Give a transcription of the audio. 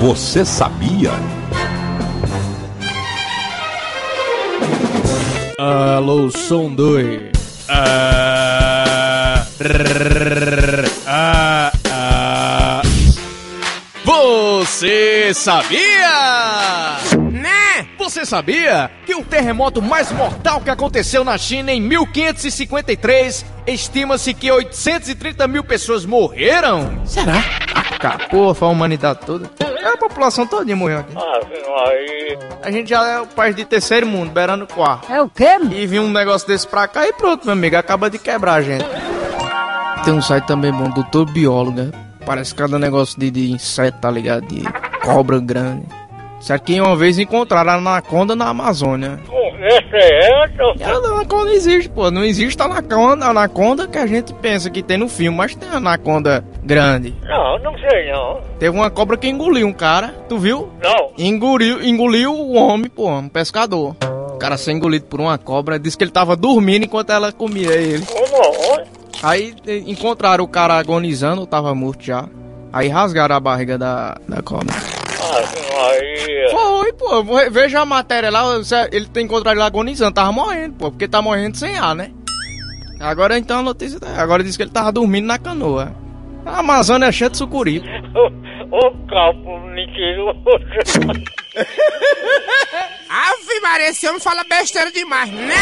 Você sabia? Alô, som 2. Ah, ah, ah. Você sabia? Né? Você sabia que o terremoto mais mortal que aconteceu na China em 1553 estima-se que 830 mil pessoas morreram? Será? Foi a humanidade toda. É a população toda morreu aqui. aí. A gente já é o país de terceiro mundo, beirando o quarto. É o quê? E vir um negócio desse pra cá e pronto, meu amigo, acaba de quebrar a gente. Tem um site também bom, Doutor Bióloga. Parece cada negócio de, de inseto, tá ligado? De cobra grande. Isso aqui uma vez encontraram a anaconda na Amazônia. Esse é E a anaconda existe, pô. Não existe anaconda, anaconda que a gente pensa que tem no filme, mas tem anaconda grande. Não, não sei não. Teve uma cobra que engoliu um cara, tu viu? Não. Engoliu, engoliu o homem, pô, um pescador. O cara ser engolido por uma cobra, disse que ele tava dormindo enquanto ela comia ele. Como? Aí eh, encontraram o cara agonizando, tava morto já. Aí rasgaram a barriga da, da cobra. Aí. Foi, pô, veja a matéria lá, ele tem encontrado ele agonizando, tava morrendo, pô, porque tá morrendo sem ar, né? Agora então a notícia, tá- agora diz que ele tava dormindo na canoa. A Amazônia é cheia de sucuri. O capo mentiroso. Ave Maria, esse homem fala besteira demais, né?